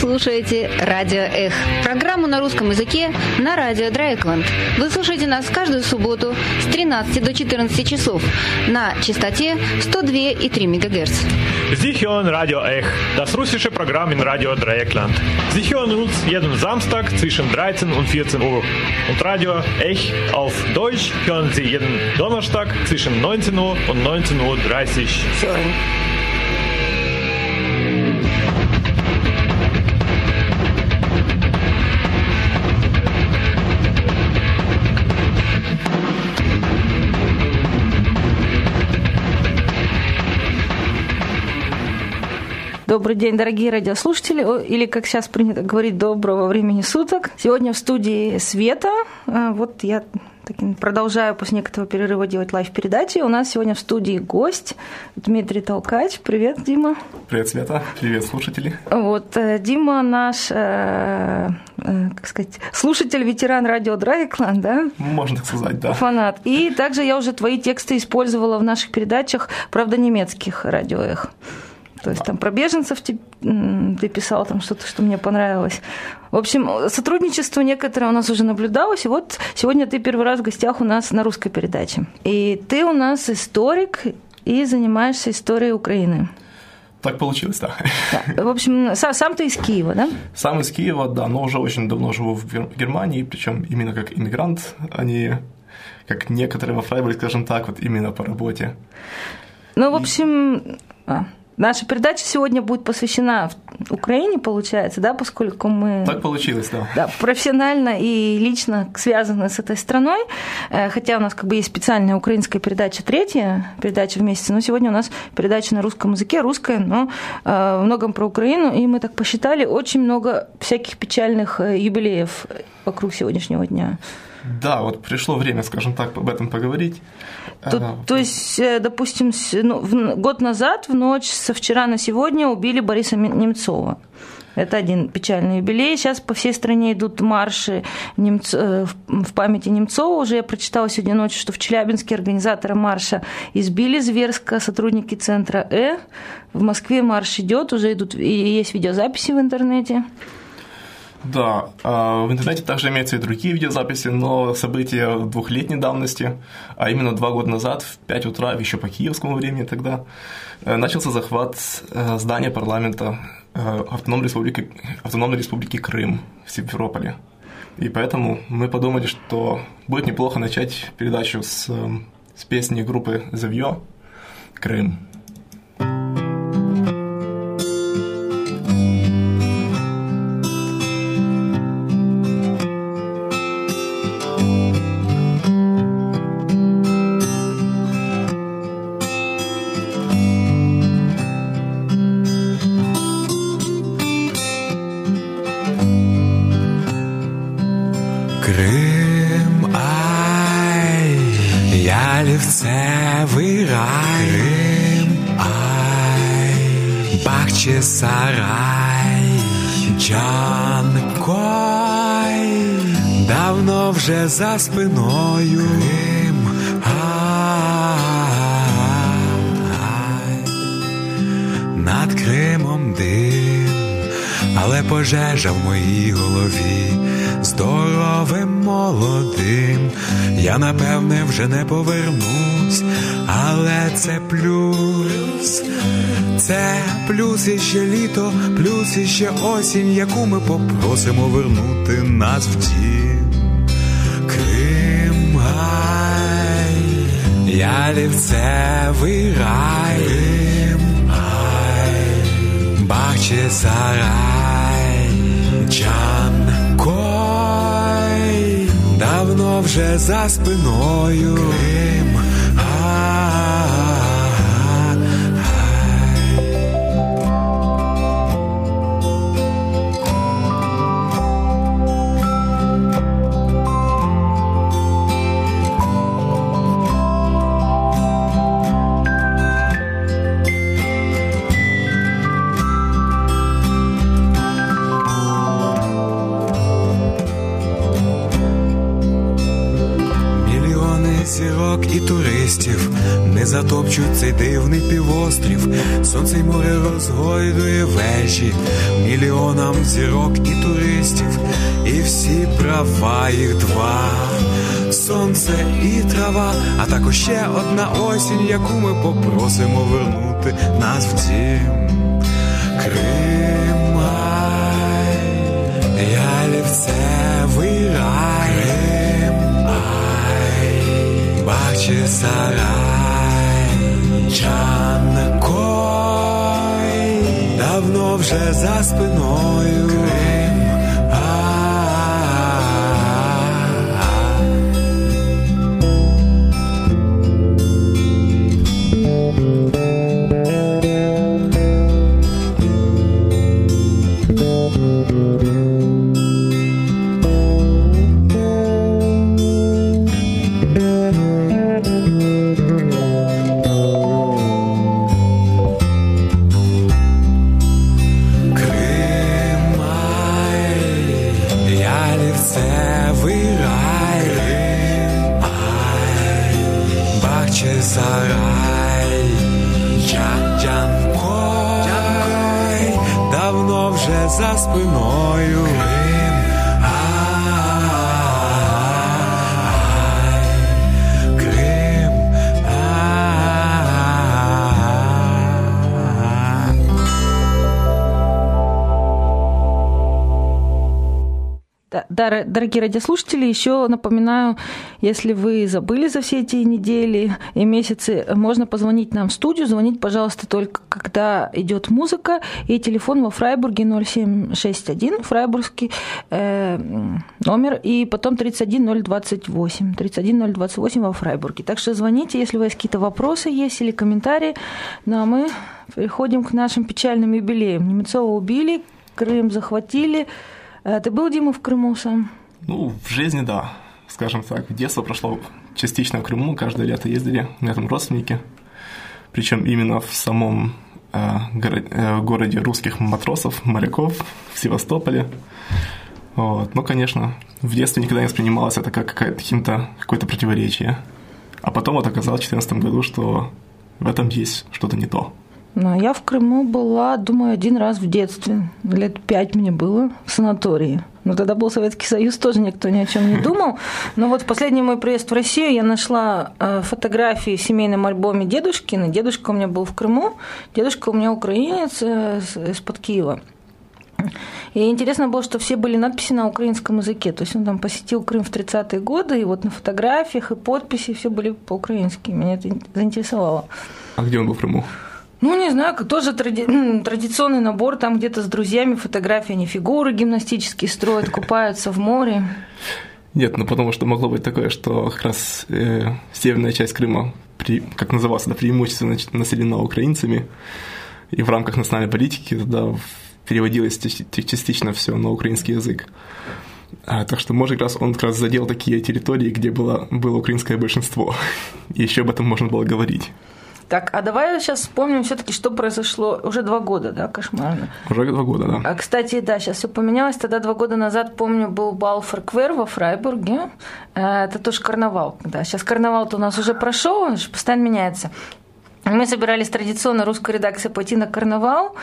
Слушаете «Радио Эх» – программу на русском языке на радио Драйкленд. Вы слушаете нас каждую субботу с 13 до 14 часов на частоте 102,3 МГц. Sie hören Radio Ech, das russische Programm in Radio Dreieckland. Sie hören uns jeden Samstag zwischen 13 und 14 Uhr. Und Radio Ech auf Deutsch hören Sie jeden Donnerstag zwischen 19 Uhr und 19.30 Uhr. Добрый день, дорогие радиослушатели, или, как сейчас принято говорить, доброго времени суток. Сегодня в студии Света. А, Вот я продолжаю после некоторого перерыва делать лайв-передачи. У нас сегодня в студии гость Дмитрий Толкач. Привет, Дима. Привет, Света. Привет, слушатели. Вот э, Дима наш, э, э, как сказать, слушатель, ветеран радио Драйкланд, да? Можно так сказать, да. Фанат. И также я уже твои тексты использовала в наших передачах, правда, немецких радиоэх. То есть там про беженцев ты, писал там что-то, что мне понравилось. В общем, сотрудничество некоторое у нас уже наблюдалось, и вот сегодня ты первый раз в гостях у нас на русской передаче. И ты у нас историк и занимаешься историей Украины. Так получилось, да. Да. В общем, са- сам ты из Киева, да? Сам из Киева, да, но уже очень давно живу в Гер- Германии, причем именно как иммигрант, а не как некоторые во Фрайбурге, скажем так, вот именно по работе. Ну, в общем, а, наша передача сегодня будет посвящена Украине, получается, да, поскольку мы... Так получилось, да. да, профессионально и лично связаны с этой страной, Э, хотя у нас как бы есть специальная украинская передача, третья передача в месяце, но сегодня у нас передача на русском языке, русская, но э, в многом про Украину, и мы так посчитали, очень много всяких печальных э, юбилеев вокруг сегодняшнего дня. Да, вот пришло время, скажем так, об этом поговорить. То, А, то есть, э, допустим, ну, в- год назад, в ночь со вчера на сегодня убили Бориса Немцова. Это один печальный юбилей. Сейчас по всей стране идут марши Немц- э, в- памяти Немцова. Уже я прочитала сегодня ночью, что в Челябинске организаторы марша избили зверско сотрудники центра Э. В Москве марш идет, уже идут, и есть видеозаписи в интернете. Да, а, в интернете также имеются и другие видеозаписи, но события двухлетней давности, а именно два года назад в 5 утра, еще по киевскому времени тогда, э, начался захват э, здания парламента э, Автономной Республики, Автономной Республики Крым в Симферополе. И поэтому мы подумали, что будет неплохо начать передачу с, с песни группы «Завьё» «Крым». Спиною. Крим, над Кримом дим, але пожежа в моїй голові здоровим молодим. Я напевне вже не повернусь, але це плюс. Це плюс іще літо, плюс іще осінь, яку ми попросимо вернути нас в дім. Я лівцевий рай, Крим, ай, баче сарай, Джанкой, давно вже за спиною. Зірок і туристів не затопчуть цей дивний півострів, сонце й море розгойдує вежі, мільйонам зірок і туристів, і всі права їх два. Сонце і трава, а також ще одна осінь, яку ми попросимо вернути нас в дім. Крим, ай, бачи сарай, Чанкой, давно вже за спиною. Дорогие радиослушатели, еще напоминаю, если вы забыли за все эти недели и месяцы, можно позвонить нам в студию. Звонить, пожалуйста, только когда идет музыка. И телефон во Фрайбурге 0761, фрайбургский э, номер, и потом 31028. 31028 во Фрайбурге. Так что звоните, если у вас какие-то вопросы есть или комментарии. Ну а мы переходим к нашим печальным юбилеям. Немецова убили, Крым захватили. Э, Ты был, Дима, в Крыму сам? Ну, в жизни, да. Скажем так, детство прошло частично в Крыму, каждое лето ездили, меня там родственники. Причем именно в самом э, горо- э, городе русских матросов, моряков, в Севастополе. Вот. Но, конечно, в детстве никогда не воспринималось это как каким-то, какое-то противоречие. А потом вот оказалось в 2014 году, что в этом есть что-то не то. Ну, я в Крыму была, думаю, один раз в детстве. Лет пять мне было в санатории. Но тогда был Советский Союз, тоже никто ни о чем не думал. Но вот в последний мой приезд в Россию я нашла э, фотографии в семейном альбоме дедушкины. Дедушка у меня был в Крыму, дедушка у меня украинец э, из-под Киева. И интересно было, что все были надписи на украинском языке. То есть он там посетил Крым в 30-е годы, и вот на фотографиях и подписи все были по-украински. Меня это заинтересовало. А где он был в Крыму? Ну, не знаю, тоже тради- м, традиционный набор, там где-то с друзьями фотографии, они фигуры гимнастические строят, купаются в море. Нет, ну потому что могло быть такое, что как раз э, северная часть Крыма, при, как назывался, да, преимущественно населена украинцами, и в рамках национальной политики тогда переводилось части- частично все на украинский язык. А, так что, может, как раз он как раз задел такие территории, где было, было украинское большинство. И еще об этом можно было говорить. Так, а давай сейчас вспомним все-таки, что произошло уже два года, да, кошмарно. Уже два года, да. А, кстати, да, сейчас все поменялось. Тогда два года назад, помню, был бал Форквер во Фрайбурге. Э, Это тоже карнавал. Да, сейчас карнавал-то у нас уже прошел, он же постоянно меняется. Мы собирались традиционно русской редакции пойти на карнавал,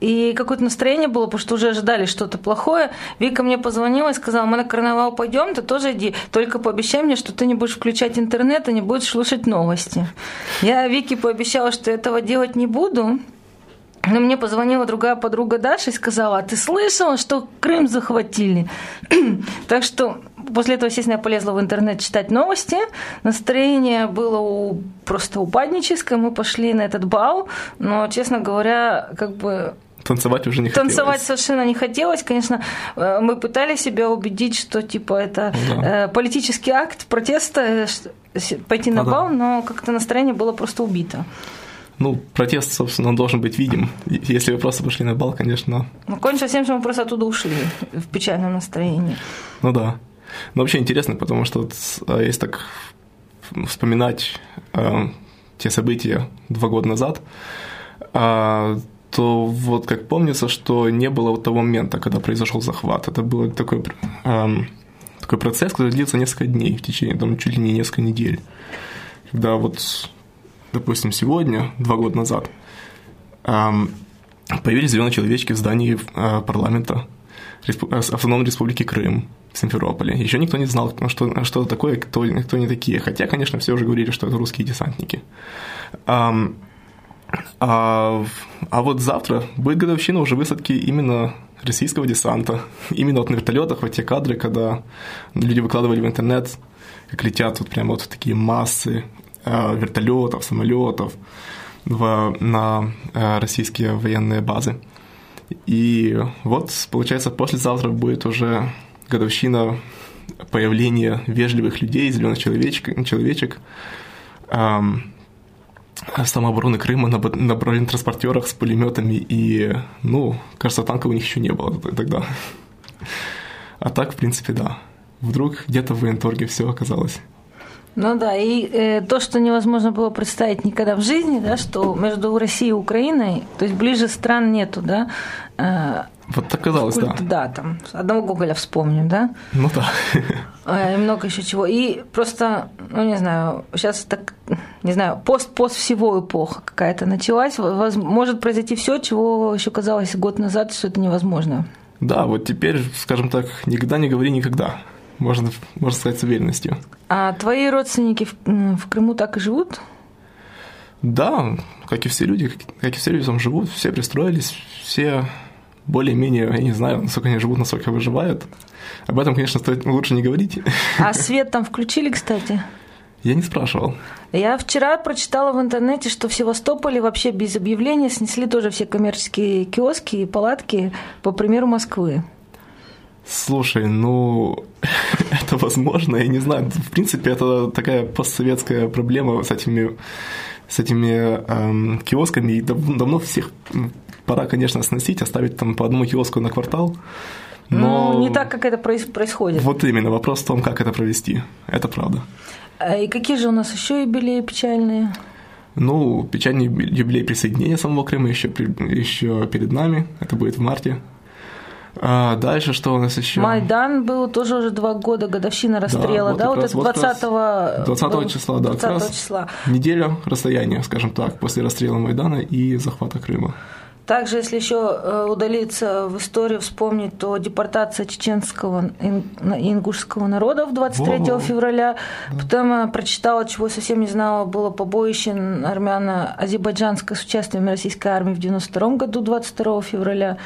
и какое-то настроение было, потому что уже ожидали что-то плохое. Вика мне позвонила и сказала, мы на карнавал пойдем, ты тоже иди, только пообещай мне, что ты не будешь включать интернет и не будешь слушать новости. Я Вике пообещала, что этого делать не буду, но мне позвонила другая подруга Даша и сказала, а ты слышала, что Крым захватили? так что после этого, естественно, я полезла в интернет читать новости. Настроение было у, просто упадническое. Мы пошли на этот бал, но, честно говоря, как бы Танцевать уже не Танцевать хотелось. совершенно не хотелось. Конечно, э, мы пытались себя убедить, что типа это Ну да. э, политический акт протеста, э, пойти на да. бал, но как-то настроение было просто убито. Ну, протест, собственно, он должен быть видим. Если вы просто пошли на бал, конечно, Ну, кончилось тем, что мы просто оттуда ушли в печальном настроении. Ну да. Но вообще интересно, потому что вот, а, если так вспоминать э, те события два года назад, а, то вот как помнится, что не было вот того момента, когда произошел захват. Это было такое, эм, такой процесс, который длится несколько дней, в течение, там, чуть ли не несколько недель. Когда вот, допустим, сегодня, два года назад, эм, появились зеленые человечки в здании э, парламента Автономной Республики Крым в Симферополе. Еще никто не знал, что, что такое, кто, кто они такие. Хотя, конечно, все уже говорили, что это русские десантники. Um, а, а вот завтра будет годовщина уже высадки именно российского десанта. Именно вот на вертолетах вот те кадры, когда люди выкладывали в интернет, как летят вот прямо вот такие массы э, вертолетов, самолетов в, на э, российские военные базы. И вот, получается, послезавтра будет уже годовщина появления вежливых людей, зеленых человечек, человечек, эм, самообороны Крыма на, на бронетранспортерах с пулеметами, и, ну, кажется, танков у них еще не было тогда. А так, в принципе, да. Вдруг где-то в военторге все оказалось. Ну да, и э, то, что невозможно было представить никогда в жизни, да, что между Россией и Украиной, то есть ближе стран нету, да. Э, вот так казалось, культ, да. Да, там одного Гоголя вспомним, да. Ну да. Э, и много еще чего. И просто, ну не знаю, сейчас так, не знаю, пост-пост всего эпоха какая-то началась. Может произойти все, чего еще казалось год назад, что это невозможно. Да, вот теперь, скажем так, никогда не говори никогда можно, можно сказать с уверенностью. А твои родственники в, в Крыму так и живут? Да, как и все люди, как и все люди там живут, все пристроились, все более-менее, я не знаю, насколько они живут, насколько выживают. Об этом, конечно, стоит лучше не говорить. А свет там включили, кстати? Я не спрашивал. Я вчера прочитала в интернете, что в Севастополе вообще без объявления снесли тоже все коммерческие киоски и палатки, по примеру Москвы. Слушай, ну, это возможно, я не знаю. В принципе, это такая постсоветская проблема с этими, с этими эм, киосками. И дав- давно всех пора, конечно, сносить, оставить там по одному киоску на квартал. Но ну, не так, как это происходит. Вот именно, вопрос в том, как это провести. Это правда. А и какие же у нас еще юбилеи печальные? Ну, печальный юбилей присоединения самого Крыма еще, еще перед нами. Это будет в марте а дальше что у нас еще? Майдан был тоже уже два года, годовщина расстрела, да? да? Вот, вот это 20 20 был, числа, да. 20 числа. Неделя расстояния, скажем так, после расстрела Майдана и захвата Крыма. Также, если еще э, удалиться в историю, вспомнить, то депортация чеченского и ингушского народов 23 Во-во. февраля. Да. Потом я прочитала, чего совсем не знала, было побоище армяно-азербайджанское с участием российской армии в 92 году, 22 февраля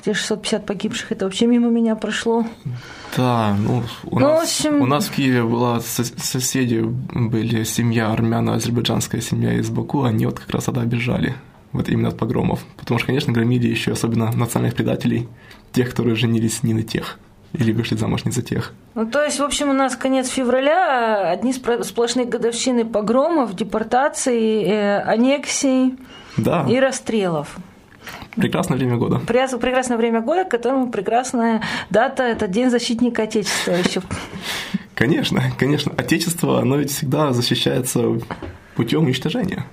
где 650 погибших, это вообще мимо меня прошло. Да, ну, у, ну, нас, в общем... у нас в Киеве была соседи, были семья армяно-азербайджанская семья из Баку, они вот как раз тогда бежали вот именно от погромов. Потому что, конечно, громили еще особенно национальных предателей, тех, которые женились не на тех или вышли замуж не за тех. Ну, то есть, в общем, у нас конец февраля, одни сплошные годовщины погромов, депортаций, э, аннексий да. и расстрелов. Прекрасное время года. Прекрасное время года, к которому прекрасная дата – это День защитника Отечества еще. Конечно, конечно. Отечество, оно ведь всегда защищается путем уничтожения.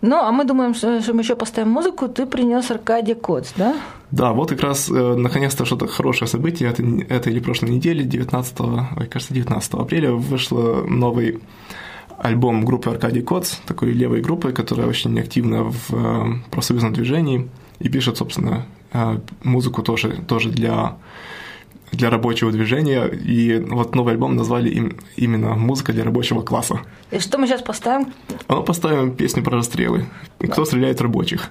Ну, а мы думаем, что, мы еще поставим музыку. Ты принес Аркадий Коц, да? Да, вот как раз э, наконец-то что-то хорошее событие. Это, это или прошлой недели, 19, ой, кажется, 19 апреля, вышло новый альбом группы Аркадий Коц, такой левой группы, которая очень активна в э, профсоюзном движении и пишет, собственно, э, музыку тоже, тоже для, для рабочего движения. И вот новый альбом назвали им именно «Музыка для рабочего класса». И что мы сейчас поставим? Мы поставим песню про расстрелы. Кто стреляет рабочих?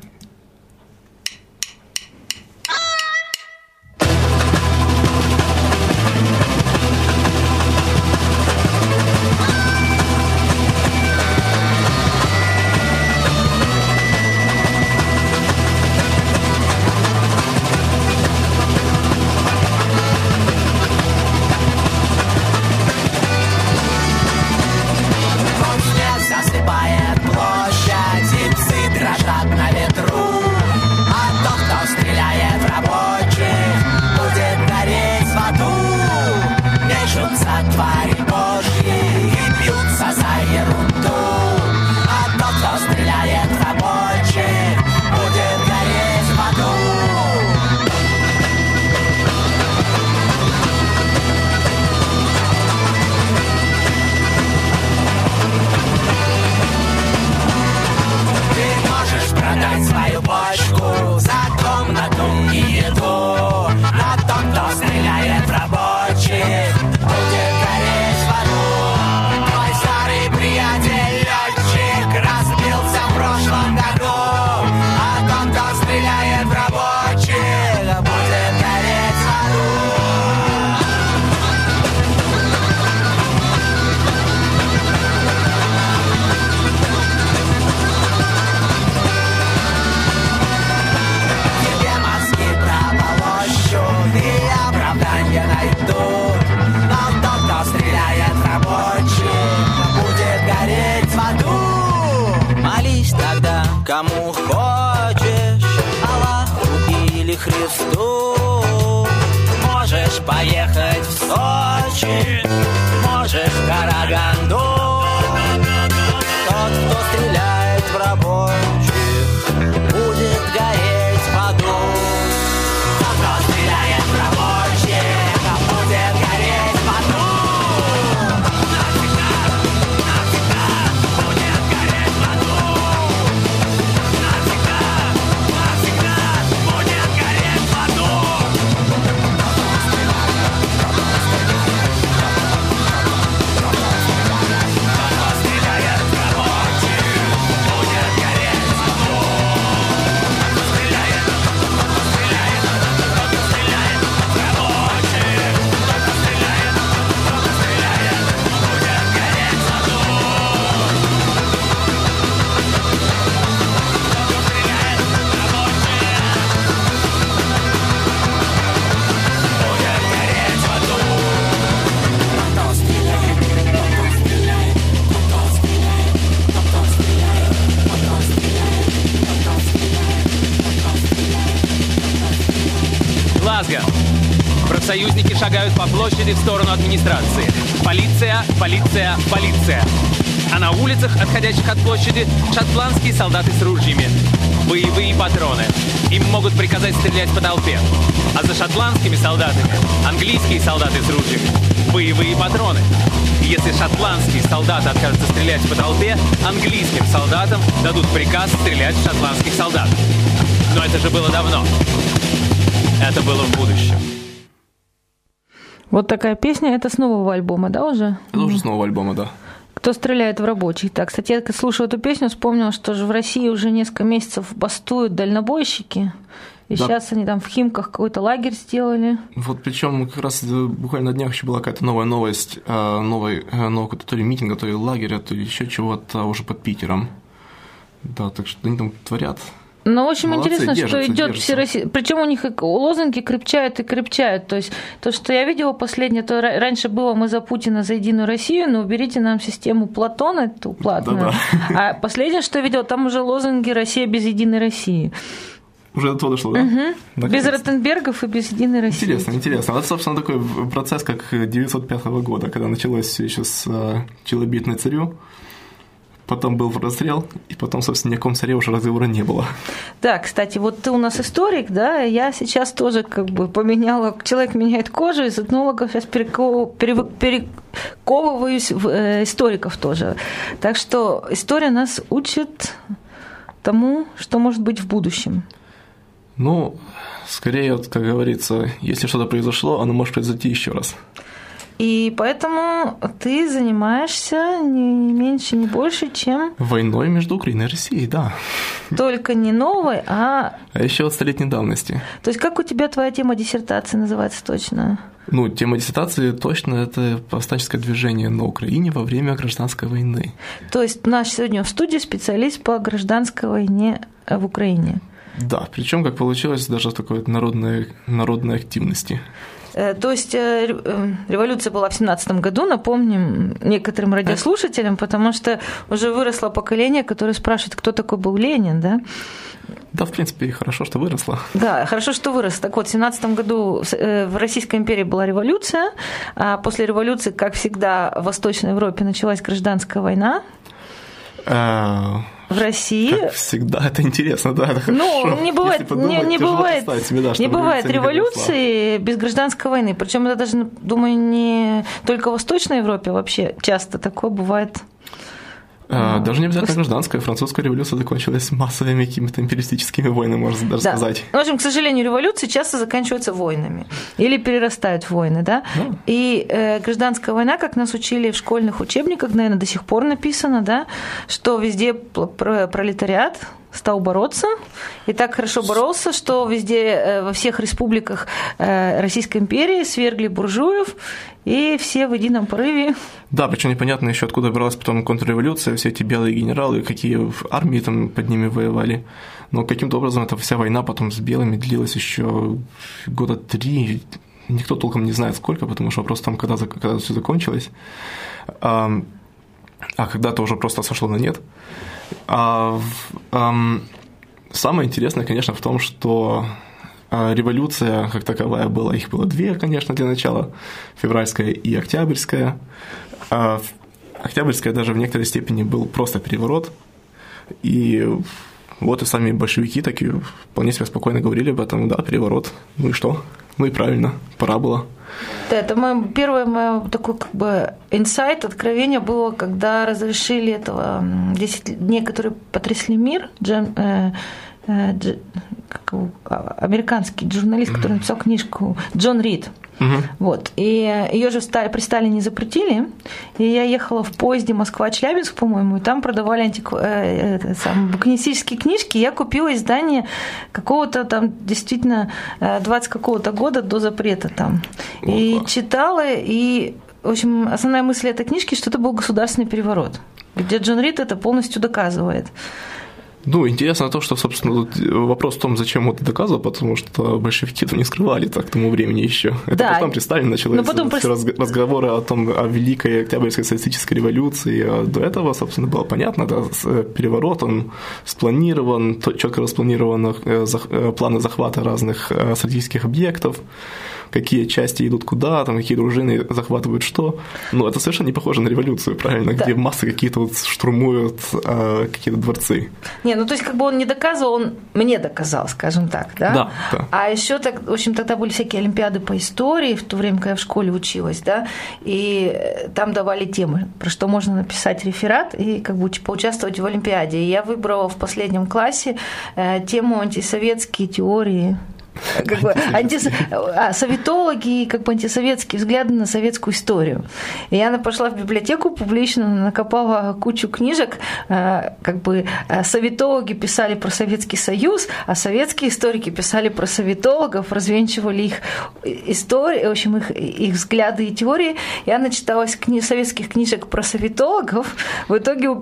Администрации. Полиция, полиция, полиция. А на улицах, отходящих от площади, шотландские солдаты с ружьями. Боевые патроны. Им могут приказать стрелять по толпе. А за шотландскими солдатами английские солдаты с ружьями. Боевые патроны. Если шотландские солдаты откажутся стрелять по толпе, английским солдатам дадут приказ стрелять в шотландских солдат. Но это же было давно. Это было в будущем. Вот такая песня, это с нового альбома, да, уже? Это уже с нового альбома, да. Кто стреляет в рабочих? Так, кстати, я слушаю эту песню, вспомнила, что же в России уже несколько месяцев бастуют дальнобойщики. И Да. сейчас они там в Химках какой-то лагерь сделали. Вот причем как раз э, буквально на днях еще была какая-то новая новость, э, новый, э, нового какого-то то ли митинга, то ли лагеря, то ли еще чего-то уже под Питером. Да, так что они там творят. Но очень Молодцы, интересно, что держатся, идет держатся. все России. Причем у них лозунги крепчают и крепчают. То есть то, что я видела последнее, то ра- раньше было мы за Путина, за Единую Россию, но уберите нам систему Платона, эту платную. А последнее, что я видела, там уже лозунги Россия без Единой России. Уже до того дошло, да? Без Наконец-то. Ротенбергов и без Единой России. Интересно, интересно. Это, собственно, такой процесс, как 905 года, когда началось все еще с э, челобит на царю, потом был расстрел, и потом, собственно, ни о каком царе уже разговора не было. Да, кстати, вот ты у нас историк, да, я сейчас тоже как бы поменяла, человек меняет кожу, из этнологов сейчас перев- перековываюсь в э, историков тоже. Так что история нас учит тому, что может быть в будущем. Ну, скорее, вот, как говорится, если что-то произошло, оно может произойти еще раз. И поэтому ты занимаешься не меньше, не больше, чем Войной между Украиной и Россией, да. только не новой, а... А еще от столетней давности. То есть как у тебя твоя тема диссертации называется точно? Ну, тема диссертации точно это повстанческое движение на Украине во время гражданской войны. То есть наш сегодня в студии специалист по гражданской войне в Украине. Да, причем, как получилось, даже такой вот народной, народной активности. Э, То есть э, э, революция была в семнадцатом году, напомним некоторым радиослушателям, потому что уже выросло поколение, которое спрашивает, кто такой был Ленин, да? Да, в принципе, хорошо, что выросла. Да, хорошо, что вырос. Так вот, в семнадцатом году в С- в Российской империи была революция, а после революции, как всегда, в Восточной Европе началась гражданская война. А, В России Как всегда, это интересно, да, это Ну, хорошо. не бывает, подумать, не, не бывает, себе, да, не бывает революция не революции без гражданской войны. Причем это даже, думаю, не только в Восточной Европе вообще часто такое бывает. А, Даже не обязательно гражданская. Французская революция закончилась массовыми какими-то империалистическими войнами, можно даже Да. сказать. В общем, к сожалению, революции часто заканчиваются войнами или перерастают в войны, да. И э, гражданская война, как нас учили в школьных учебниках, наверное, до сих пор написано, да, что везде пролетариат стал бороться, и так хорошо боролся, что везде, э, во всех республиках э, Российской империи свергли буржуев, и все в едином порыве Да, причем непонятно еще, откуда бралась потом контрреволюция, все эти белые генералы, какие в армии там под ними воевали. Но каким-то образом эта вся война потом с белыми длилась еще года три, никто толком не знает сколько, потому что вопрос там, когда, когда все закончилось. А, а когда-то уже просто сошло на нет. А, ам, самое интересное, конечно, в том, что а революция как таковая была, их было две, конечно, для начала, февральская и октябрьская. А октябрьская даже в некоторой степени был просто переворот, и вот и сами большевики такие вполне себе спокойно говорили об этом, да, переворот, ну и что? Ну и правильно, пора было. Да, это мое первое мое такое как бы инсайт, откровение было, когда разрешили этого 10 дней, которые потрясли мир, Джем, э, э, дж, как а, американский журналист, который написал книжку Джон Рид. Угу. Вот. И ее же при Сталине запретили. И я ехала в поезде Москва-Челябинск, по-моему, и там продавали антик... э, э, сам, букинистические книжки. И я купила издание какого-то там действительно 20 какого-то года до запрета там. О, и читала, и, в общем, основная мысль этой книжки, что это был государственный переворот, где Джон Рид это полностью доказывает. Ну, интересно то, что, собственно, тут вопрос в том, зачем он это доказывал, потому что большевики это не скрывали так к тому времени еще. Это Да. потом при Сталине началось Но потом все при- разг- разговоры о том, о Великой Октябрьской социалистической революции. А до этого, собственно, было понятно, да, э, переворот, он спланирован, четко распланированы э, э, планы захвата разных стратегических объектов, какие части идут куда, там, какие дружины захватывают что. Но это совершенно не похоже на революцию, правильно, Да. где массы какие-то вот штурмуют э, какие-то дворцы. Не, ну то есть как бы он не доказывал, он мне доказал, скажем так, да? Да, да. А еще так, в общем, тогда были всякие олимпиады по истории, в то время, когда я в школе училась, да, и э, там давали темы, про что можно написать реферат и как бы уч- поучаствовать в олимпиаде. И я выбрала в последнем классе э, тему антисоветские теории как бы антис... а, советологи и как бы антисоветские взгляды на советскую историю. И я пошла в библиотеку публично, накопала кучу книжек, э, как бы э, советологи писали про Советский Союз, а советские историки писали про советологов, развенчивали их истории, в общем, их, их взгляды и теории. Я начиталась кни... советских книжек про советологов, в итоге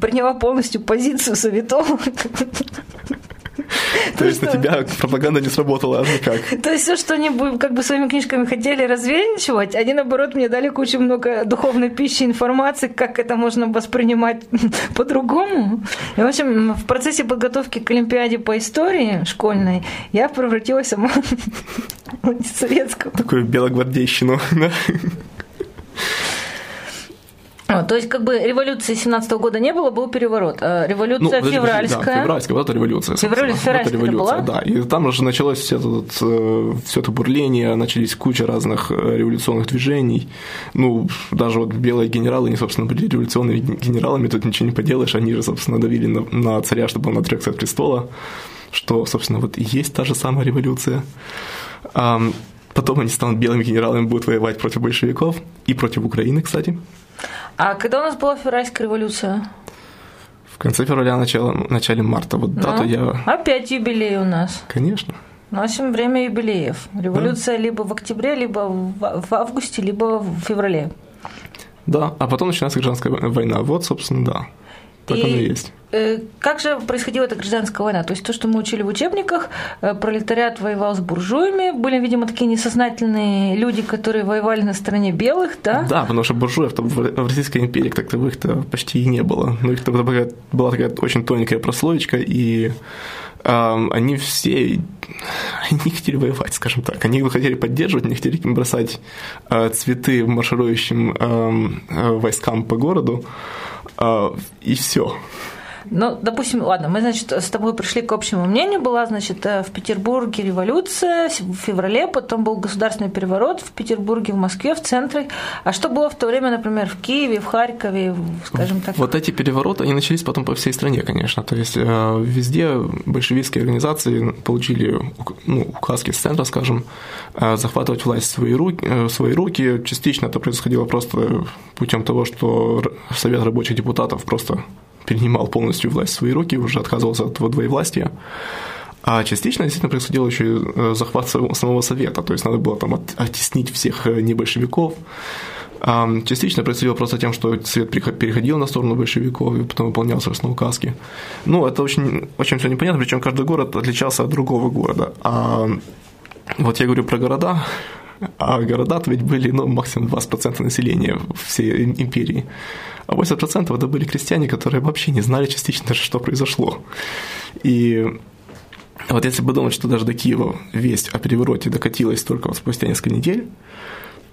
приняла полностью позицию советологов. То есть на тебя пропаганда не сработала аж никак. То есть все, что они как бы своими книжками хотели развенчивать, они наоборот мне дали кучу много духовной пищи, информации, как это можно воспринимать по-другому. И, в общем, в процессе подготовки к Олимпиаде по истории школьной я превратилась сама в антисоветскую. Такую белогвардейщину. да. А, То есть, как бы революции 17 года не было, был переворот. А революция Ну, подожди, подожди, февральская. Да, февральская, вот это революция. Вот февральская это революция, это была? да. И там уже началось все это, вот, э, все это бурление, начались куча разных э, революционных движений. Ну, даже вот белые генералы, они, собственно, были революционными ген- генералами, тут ничего не поделаешь, они же, собственно, давили на, на царя, чтобы он отрекся от престола, что, собственно, вот и есть та же самая революция. Потом они станут белыми генералами, будут воевать против большевиков и против Украины, кстати. А когда у нас была февральская революция? В конце февраля, начало, начале марта. Вот дату Ну, я... Опять юбилей у нас. Конечно. Носим время юбилеев. Революция либо в октябре, либо в в августе, либо в феврале. Да, а потом начинается гражданская война. Вот, собственно, да. Так И- оно и есть. Э, Как же происходила эта гражданская война? То есть то, что мы учили в учебниках, э, пролетариат воевал с буржуями, были, видимо, такие несознательные люди, которые воевали на стороне белых, да? Да, потому что буржуев в Российской империи как таковых-то почти и не было. Ну, их тогда была, такая очень тоненькая прослоечка, и они все они не хотели воевать, скажем так. Они его хотели поддерживать, не хотели бросать а, цветы марширующим ам, войскам по городу, и все. Ну, допустим, ладно, мы, значит, с тобой пришли к общему мнению. Была, значит, э, в Петербурге революция в феврале, потом был государственный переворот в Петербурге, в Москве, в центре. А что было в то время, например, в Киеве, в Харькове, скажем так? Вот эти перевороты, они начались потом по всей стране, конечно. То есть э, везде большевистские организации получили ну, указки с центра, скажем, э, захватывать власть в свои руки, в свои руки. Частично это происходило просто путем того, что Совет рабочих депутатов просто перенимал полностью власть в свои руки, уже отказывался от двоевластия. А частично действительно происходил еще э, захват самого Совета, то есть надо было там от- оттеснить всех э, небольшевиков. Частично происходило просто тем, что Совет переходил на сторону большевиков и потом выполнял, собственно, указки. Ну, это очень, очень все непонятно, причем каждый город отличался от другого города. А вот я говорю про города, а города ведь были, ну, максимум 20% населения всей им- империи. А 80% это были крестьяне, которые вообще не знали частично что произошло. И Вот если бы думать, что даже до Киева весть о перевороте докатилась только вот спустя несколько недель,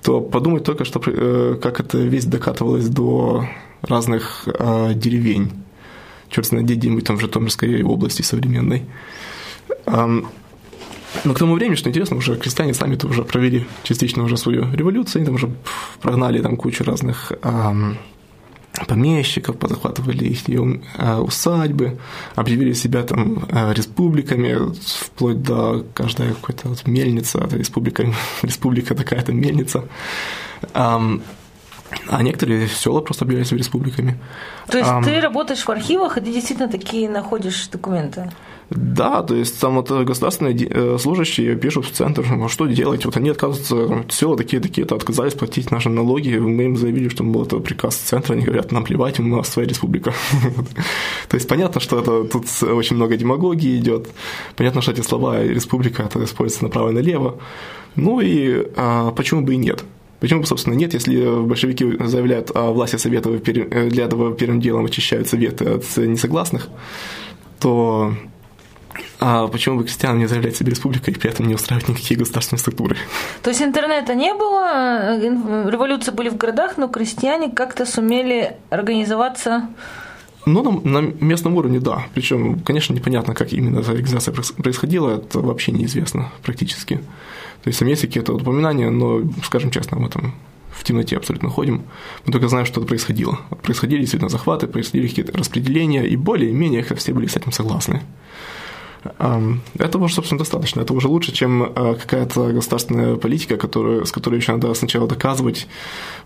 то подумать только, что, э, как эта весть докатывалась до разных э, деревень. Черт знает, где-нибудь там в Житомирской области современной. Эм, но к тому времени, что интересно, уже крестьяне сами-то уже провели частично уже свою революцию, они там уже прогнали там кучу разных эм, помещиков, позахватывали их э, усадьбы, объявили себя там э, республиками, вплоть до каждая какая-то вот мельница, это республика, республика такая-то мельница. А некоторые села просто объявляют себя республиками. То есть ты работаешь в архивах, и ты действительно такие находишь документы? Да, то есть там вот государственные э, служащие пишут в центр, ну, что делать, вот они отказываются, села такие-такие-то отказались платить наши налоги, мы им заявили, что был это приказ центра, они говорят, нам плевать, у нас своя республика. То есть понятно, что это тут очень много демагогии идет, понятно, что эти слова республика это используются направо и налево, ну и а, почему бы и нет? Почему собственно, нет, если большевики заявляют о власти Советов э, для этого первым делом очищают Советы от несогласных, то а почему бы крестьянам не заявлять себе республикой и при этом не устраивать никакие государственные структуры? То есть интернета не было, революции были в городах, но крестьяне как-то сумели организоваться ну, на, на местном уровне, да. Причем, конечно, непонятно, как именно эта организация происходила, это вообще неизвестно практически. То есть, есть какие-то упоминания, но, скажем честно, мы там в темноте абсолютно ходим. Мы только знаем, что это происходило. Происходили действительно захваты, происходили какие-то распределения, и более-менее все были с этим согласны. Этого уже, собственно, достаточно. Это уже лучше, чем э, какая-то государственная политика, которая, с которой еще надо сначала доказывать,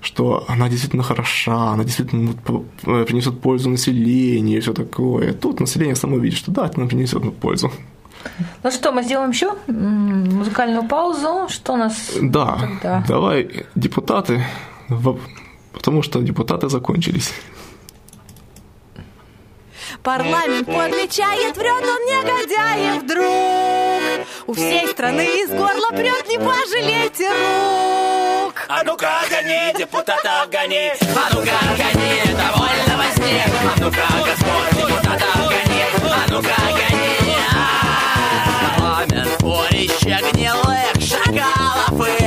что она действительно хороша, она действительно э, принесет пользу населению и все такое. Тут население само видит, что да, это нам принесет пользу. Ну что, мы сделаем еще музыкальную паузу. Что у нас? Да, тогда? давай депутаты, потому что депутаты закончились. Парламент подмечает, врет он негодяев вдруг У всей страны из горла прет, не пожалейте рук. А ну-ка гони, депутатов гони А ну-ка гони, довольно возни А ну-ка, Господь, депутатов гони А ну-ка гони Парламент порище гнилых шакалов и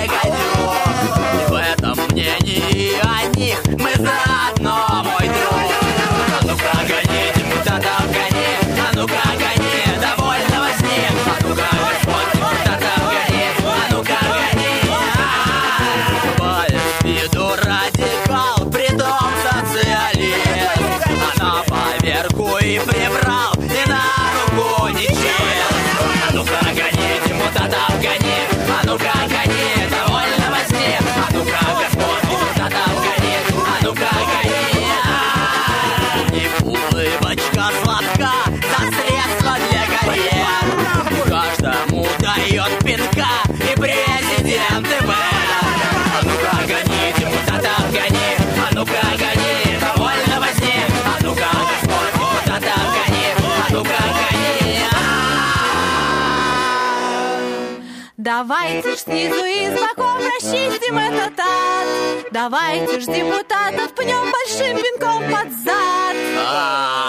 Давайте ж снизу и с боков расчистим этот ад. Давайте ж депутатов пнем большим пинком под зад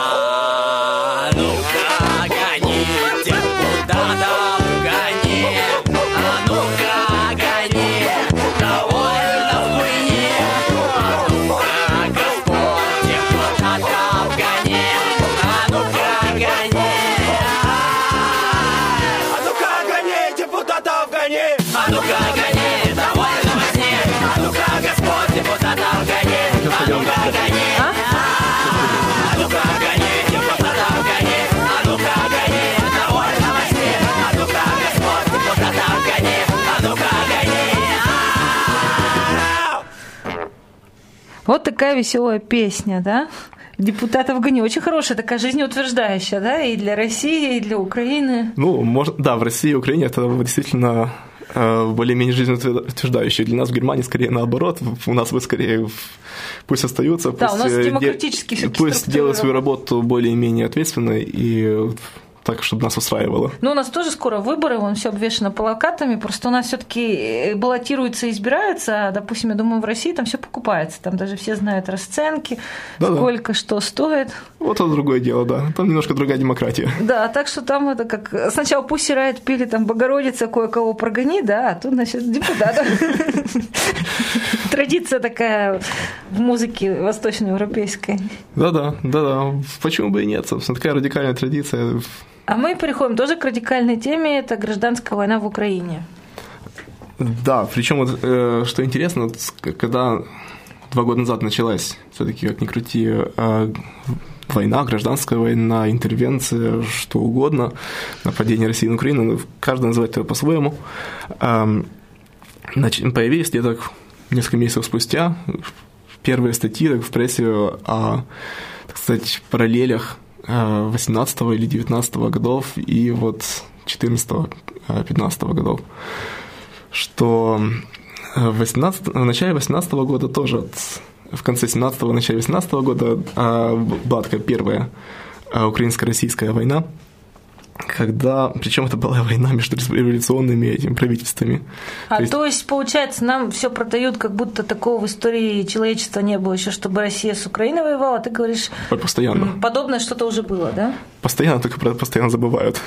Вот такая веселая песня, да? Депутатов гони. Очень хорошая, такая жизнеутверждающая, да, и для России, и для Украины. Ну, может, да, в России и Украине это действительно э, более-менее жизнеутверждающие. Для нас в Германии скорее наоборот. У нас вы скорее пусть остаются, Да, пусть, у нас э, де- демократические всё-таки пусть делают свою работу более-менее ответственно и так, чтобы нас устраивало. Ну, у нас тоже скоро выборы, вон все обвешено плакатами, просто у нас все-таки баллотируются и избираются, а, допустим, я думаю, в России там все покупается, там даже все знают расценки, Да-да. сколько что стоит. Вот это другое дело, да. Там немножко другая демократия. Да, так что там это как сначала пусть Райт пили там Богородица кое-кого прогони, да, а тут, значит, депутатов. Традиция такая в музыке восточноевропейской. Да-да, да-да. Почему бы и нет? Собственно, такая радикальная традиция. А мы переходим тоже к радикальной теме, это гражданская война в Украине. Да, причем вот, э, что интересно, вот, когда два года назад началась, все-таки, как ни крути, э, война, гражданская война, интервенция, что угодно, нападение России на Украину, ну, каждый называет это по-своему, появились где-то несколько месяцев спустя первые статьи так, в прессе о, так сказать, параллелях 18 или 19 годов и вот 14-15 годов. Что в, 18, в начале 18 года тоже, в конце 17-го, в начале 18 года а, была такая первая а, украинско-российская война, когда, причем это была война между революционными этими правительствами. А То есть- то есть, получается, нам все продают, как будто такого в истории человечества не было еще, чтобы Россия с Украиной воевала. Ты говоришь, Постоянно. подобное что-то уже было, да? Постоянно, только про это постоянно забывают.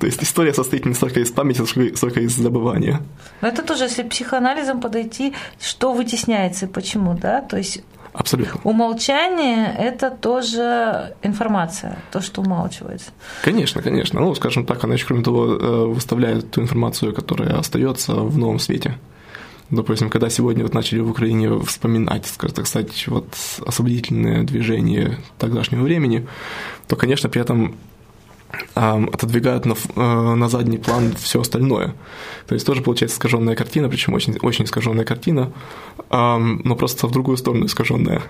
То есть история состоит не столько из памяти, сколько из забывания. Но это тоже, если психоанализом подойти, что вытесняется и почему, да? То есть Абсолютно. умолчание – это тоже информация, то, что умалчивается. Конечно, конечно. Ну, скажем так, она еще, кроме того, э, выставляет ту информацию, которая остается в новом свете. Допустим, когда сегодня вот начали в Украине вспоминать, скажем так сказать, вот освободительное движение тогдашнего времени, то, конечно, при этом отодвигают на, э, на задний план все остальное. То есть тоже получается искаженная картина, причем очень, очень искаженная картина, ам, но просто в другую сторону искаженная.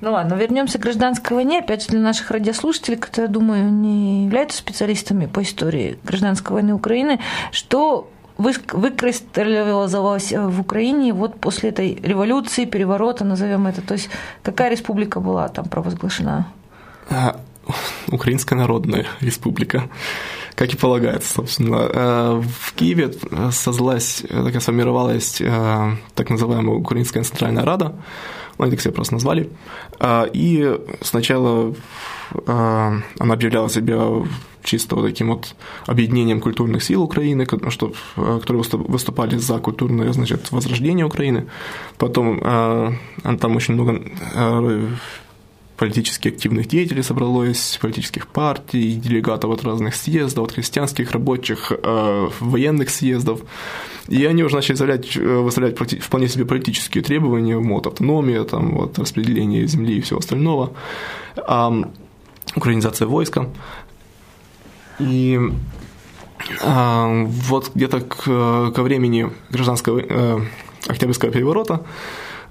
Ну ладно, вернемся к гражданской войне. Опять же, для наших радиослушателей, которые, я думаю, не являются специалистами по истории гражданской войны Украины, что выкристаллизовалось в Украине вот после этой революции, переворота, назовем это. То есть какая республика была там провозглашена? Украинская Народная Республика, как и полагается, собственно. Э, В Киеве создалась, э, такая сформировалась э, так называемая Украинская Центральная Рада, ну, они так себя просто назвали, и сначала она объявляла себя чисто вот таким вот объединением культурных сил Украины, что, которые выступ- выступали за культурное, значит, возрождение Украины. Потом там очень много политически активных деятелей собралось, политических партий, делегатов от разных съездов, от христианских, рабочих, э, военных съездов. И они уже начали заявлять, э, выставлять вполне себе политические требования, мол, автономия, там, вот, распределение земли и всего остального, ам, украинизация войска. И а, вот где-то к, ко времени гражданского э, Октябрьского переворота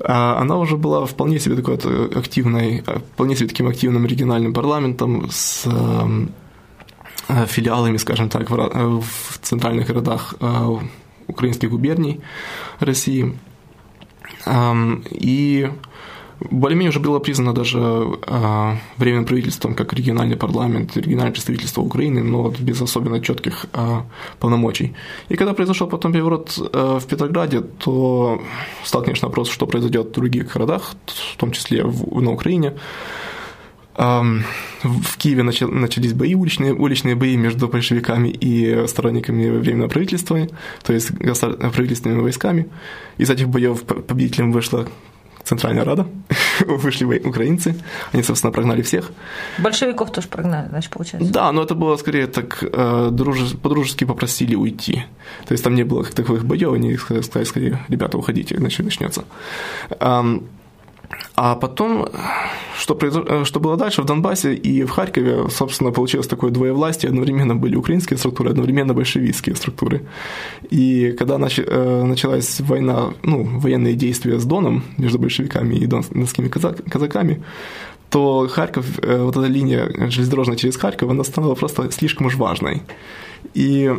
она уже была вполне себе такой вот активной, э, вполне себе таким активным региональным парламентом с эм, э, филиалами, скажем так, в, ра- э, в центральных городах э, украинских губерний России. Ам, И более-менее уже было признано даже э, временным правительством как региональный парламент, региональное представительство Украины, но вот без особенно четких э, полномочий. И когда произошел потом переворот э, в Петрограде, то стал, конечно, вопрос, что произойдет в других городах, в том числе в- на Украине. В Киеве начал- начались бои, уличные, уличные бои между большевиками и сторонниками временного правительства, то есть правительственными войсками. Из этих боев победителем вышла Центральная Рада, вышли украинцы, они, собственно, прогнали всех. Большевиков тоже прогнали, значит, получается. Да, но это было скорее так, э, друже- по-дружески попросили уйти. То есть там не было как таковых боев, они сказали, сказали, скорее, ребята, уходите, иначе начнется. А потом, что, э, что было дальше в Донбассе и в Харькове, собственно, получилось такое двоевластие. Одновременно были украинские структуры, одновременно большевистские структуры. И когда нач- э, началась война, ну, военные действия с Доном между большевиками и дон- донскими казак- казаками, то Харьков, э, вот эта линия железнодорожная через Харьков, она стала просто слишком уж важной. И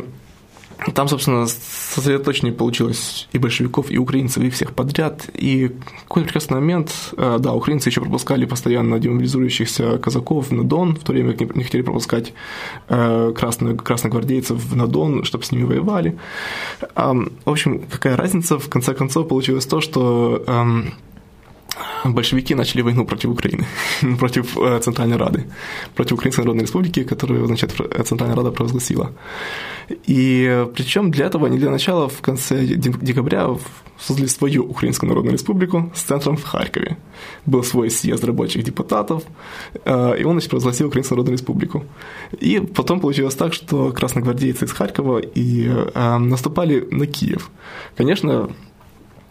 там, собственно, сосредоточение получилось и большевиков, и украинцев, и всех подряд. И в какой-то прекрасный момент, э, да, украинцы еще пропускали постоянно демобилизующихся казаков на Дон, в то время как не хотели пропускать э, красных, красногвардейцев на Дон, чтобы с ними воевали. В общем, какая разница? В конце концов, получилось то, что эм, большевики начали войну против Украины, против э, Центральной Рады, против Украинской Народной Республики, которую, значит, Центральная Рада провозгласила. И причем для этого они для начала в конце декабря создали свою Украинскую Народную Республику с центром в Харькове. Был свой съезд рабочих депутатов, э, и он значит, провозгласил Украинскую Народную Республику. И потом получилось так, что красногвардейцы из Харькова и э, наступали на Киев. Конечно,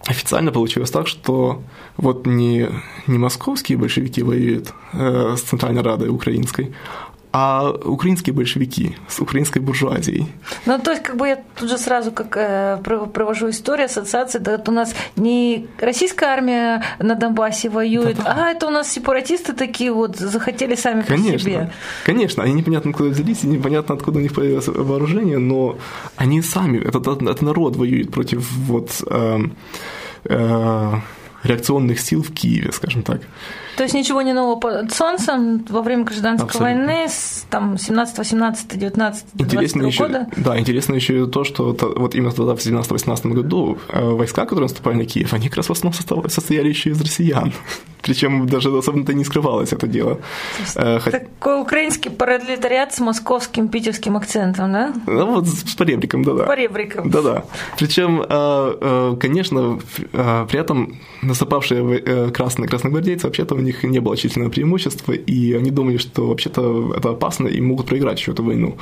официально получилось так, что вот не, не московские большевики воюют э, с Центральной Радой украинской, а украинские большевики с украинской буржуазией. Ну, то есть, как бы я тут же сразу как э, провожу историю, ассоциации, да, это у нас не российская армия на Донбассе воюет, Да-да. а это у нас сепаратисты такие вот захотели сами конечно, по себе. Конечно, они непонятно откуда взялись, и непонятно откуда у них появилось вооружение, но они сами, этот, этот народ воюет против вот... Э, э, реакционных сил в Киеве, скажем так. То есть ничего не нового под солнцем во время гражданской Абсолютно. войны с там, 17, 18, 19, интересно 20 еще, года? Да, интересно еще то, что вот именно тогда, в 17-18 году, э, войска, которые наступали на Киев, они как раз в основном состояли еще из россиян. Причем даже особенно-то не скрывалось это дело. Э. Такой украинский пролетариат с московским питерским акцентом, да? Ну вот с поребриком, да-да. Поребриком. Да-да. Причем, э, конечно, при этом наступавшие красные красногвардейцы, вообще-то у них не было численного преимущества, и они думали, что вообще-то это опасно и могут проиграть еще эту войну.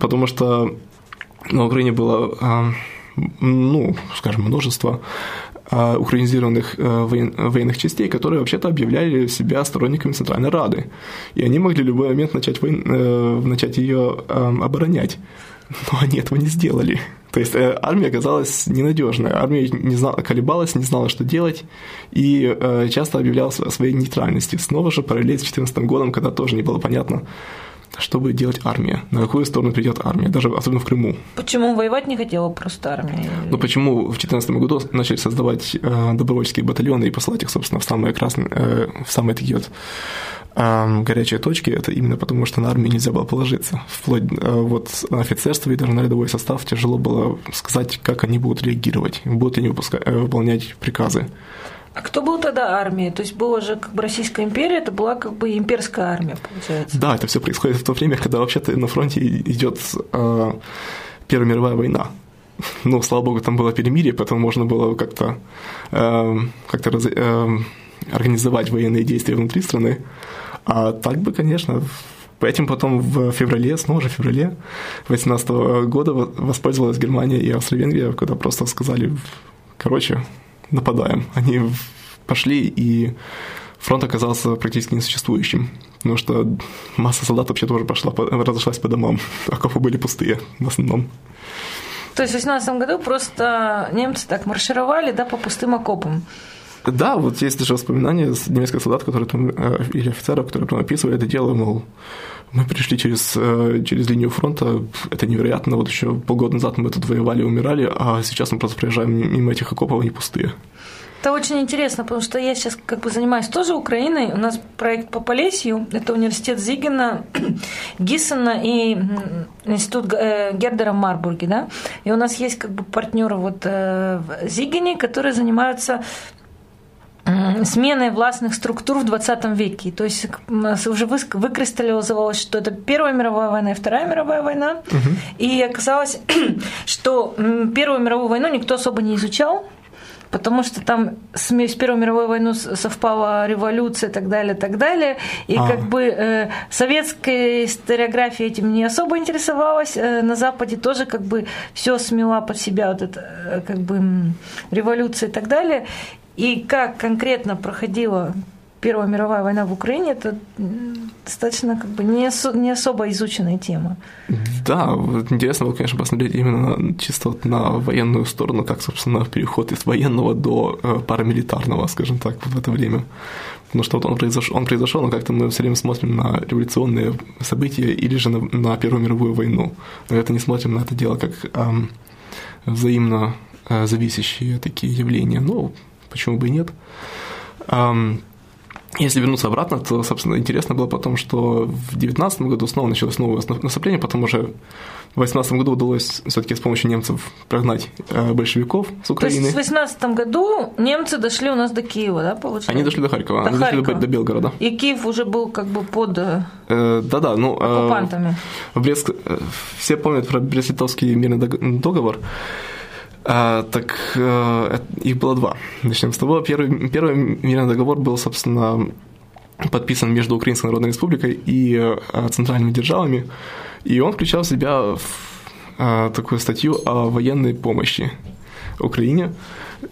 Потому что на Украине было, ну, скажем, множество украинизированных а, военных частей, которые вообще-то объявляли себя сторонниками Центральной Рады. И они могли в любой момент начать, войн... Э, начать ее оборонять. Но они этого не сделали. То есть э, армия оказалась ненадежной. Армия не знала, колебалась, не знала, что делать, и э, часто объявляла о своей нейтральности. Снова же параллель с 2014 годом, когда тоже не было понятно, что будет делать армия, на какую сторону придет армия, даже особенно в Крыму. Почему воевать не хотела просто армия? Ну почему в 2014 году начали создавать э, добровольческие батальоны и посылать их, собственно, в самые красные, э, в самые такие вот э, горячие точки, это именно потому, что на армию нельзя было положиться. Вплоть э, вот на офицерство и даже на рядовой состав тяжело было сказать, как они будут реагировать, будут ли они выпуска- э, выполнять приказы. А кто был тогда армией? То есть была же как бы Российская империя, это была как бы имперская армия, получается. Да, это все происходит в то время, когда вообще-то на фронте идет э, Первая мировая война. Ну, слава богу, там было перемирие, поэтому можно было как-то э, как раз, э, организовать военные действия внутри страны. А так бы, конечно, Этим потом в феврале, снова же в феврале 2018 года воспользовалась Германия и Австро-Венгрия, когда просто сказали, короче, нападаем. Они пошли, и фронт оказался практически несуществующим, потому что масса солдат вообще тоже пошла, разошлась по домам, окопы были пустые в основном. То есть в 2018 году просто немцы так маршировали, да, по пустым окопам. Да, вот есть даже воспоминания немецких солдат, которые там, э, или офицеров, которые там описывали это дело, мол, мы пришли через, э, через линию фронта, это невероятно, вот еще полгода назад мы тут воевали, умирали, а сейчас мы просто проезжаем мимо этих окопов, они пустые. Это очень интересно, потому что я сейчас как бы занимаюсь тоже Украиной. У нас проект по Полесью. Это университет Зигина, Гиссена и институт э, Гердера в Марбурге. Да? И у нас есть как бы партнеры вот в Зигине, которые занимаются сменой властных структур в 20 веке. То есть уже выкристаллизовалось, что это Первая мировая война и Вторая мировая война. Угу. И оказалось, что Первую мировую войну никто особо не изучал, потому что там с Первой мировой войной совпала революция и так далее, и так далее. И а. как бы э, советская историография этим не особо интересовалась. Э, на Западе тоже как бы все смела под себя вот это э, как бы революция и так далее. И как конкретно проходила Первая мировая война в Украине, это достаточно как бы не, осо- не особо изученная тема. Да, интересно было, конечно, посмотреть именно чисто вот на военную сторону, как, собственно, переход из военного до э, парамилитарного, скажем так, вот в это время. потому что вот он произошел, он произошел, но как-то мы все время смотрим на революционные события или же на, на Первую мировую войну. Но это не смотрим на это дело как эм, взаимно э, зависящие такие явления. Ну, почему бы и нет. Если вернуться обратно, то, собственно, интересно было потом, что в 19 году снова началось новое наступление, потом уже в 18 году удалось все-таки с помощью немцев прогнать э, большевиков с Украины. То есть в 18 году немцы дошли у нас до Киева, да, получается? Они дошли до Харькова, до они Харькова. дошли до, Белгорода. И Киев уже был как бы под э, Да-да, ну... Оккупантами. Э, Брест, все помнят про Брест-Литовский мирный договор. А, так э, их было два. Начнем с того. Первый, первый мирный договор был, собственно, подписан между Украинской Народной Республикой и э, центральными державами, и он включал в себя в, э, такую статью о военной помощи Украине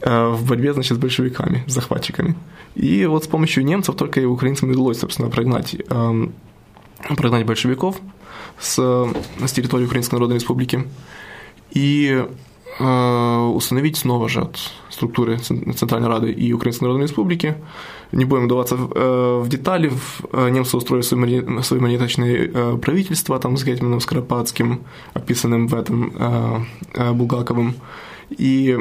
э, в борьбе, значит, с большевиками, с захватчиками. И вот с помощью немцев только и украинцам удалось, собственно, прогнать, э, прогнать большевиков с, с территории Украинской Народной Республики. И установить снова же от структуры Центральной Рады и Украинской Народной Республики. Не будем вдаваться в, э, детали. Э, немцы устроили свои марионеточные правительства там, с Гетманом Скоропадским, описанным в этом Булгаковым. И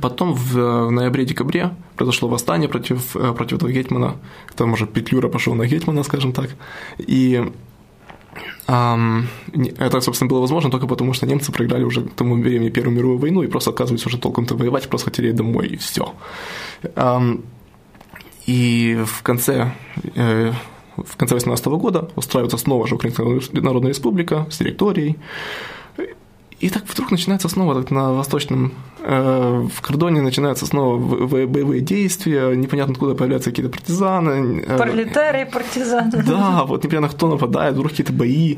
Потом в ноябре-декабре произошло восстание против, против этого Гетмана. Там уже Петлюра пошел на Гетмана, скажем так. И это, собственно, было возможно только потому, что немцы проиграли уже к тому времени Первую мировую войну и просто отказывались уже толком-то воевать, просто хотели домой, и все. И в конце э, в конце 18 года устраивается снова же Украинская Народная Республика с территорией, и так вдруг начинается снова так, на восточном э, в кордоне начинаются снова боевые действия, непонятно откуда появляются какие-то партизаны. Э, Пролетарии, партизаны. Да, вот непонятно кто нападает, вдруг какие-то бои.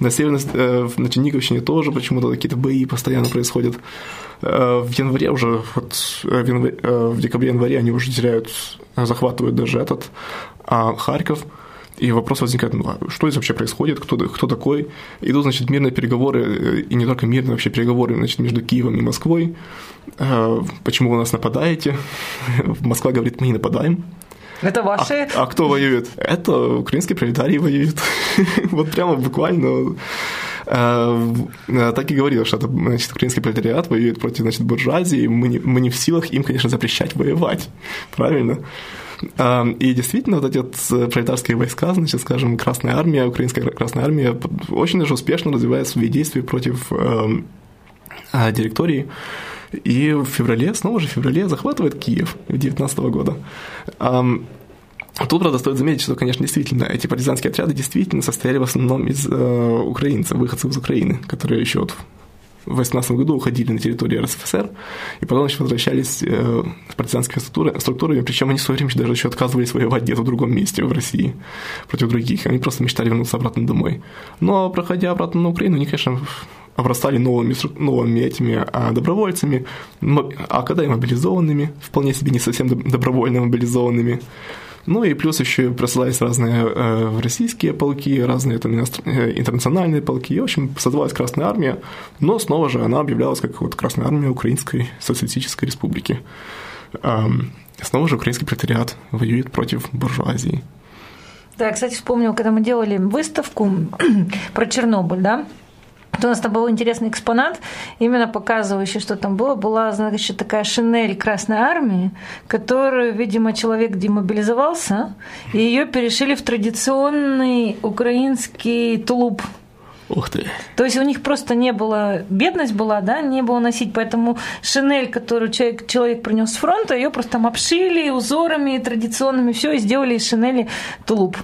На северной, э, на Черниговщине тоже почему-то какие-то бои постоянно происходят. Э, в январе уже, вот, э, в, январе, э, в декабре-январе они уже теряют, захватывают даже этот а Харьков. И вопрос возникает, ну, а что здесь вообще происходит, кто, кто такой? Идут, значит, мирные переговоры, э, и не только мирные, вообще переговоры, значит, между Киевом и Москвой. Э, почему вы нас нападаете? Москва говорит, мы не нападаем. Это ваши? А, а кто воюет? Это украинские пролетарии воюют. вот прямо буквально э, так и говорил, что это, значит, украинский пролетариат воюет против, значит, буржуазии, мы не, мы не в силах им, конечно, запрещать воевать, правильно? И действительно, вот эти вот э, пролетарские войска, значит, скажем, Красная Армия, Украинская Красная Армия очень даже успешно развивает свои действия против эм, а, директории. И в феврале, снова же в феврале, захватывает Киев 19 года. Тут, правда, стоит заметить, что, конечно, действительно, эти партизанские отряды действительно состояли в основном из э, украинцев, выходцев из Украины, которые еще вот в 18 году уходили на территорию РСФСР, и потом значит, возвращались э, с партизанскими структурами, структурами, причем они в свое время даже еще отказывались воевать где-то в другом месте в России против других, они просто мечтали вернуться обратно домой. Но, проходя обратно на Украину, они, конечно, обрастали новыми, новыми этими а, добровольцами, а когда и мобилизованными, вполне себе не совсем добровольно мобилизованными, ну и плюс еще присылались разные э, российские полки, разные там, э, интернациональные полки. В общем, создавалась Красная Армия, но снова же она объявлялась как вот Красная Армия Украинской Социалистической Республики. Снова же украинский пролетариат воюет против буржуазии. Да, кстати, вспомнил, когда мы делали выставку про Чернобыль, да, у нас там был интересный экспонат, именно показывающий, что там было. Была, значит, такая шинель Красной Армии, которую, видимо, человек демобилизовался, и ее перешили в традиционный украинский тулуп. Ух ты. То есть у них просто не было, бедность была, да, не было носить, поэтому шинель, которую человек, человек принес с фронта, ее просто там обшили узорами традиционными, все, и сделали из шинели тулуп.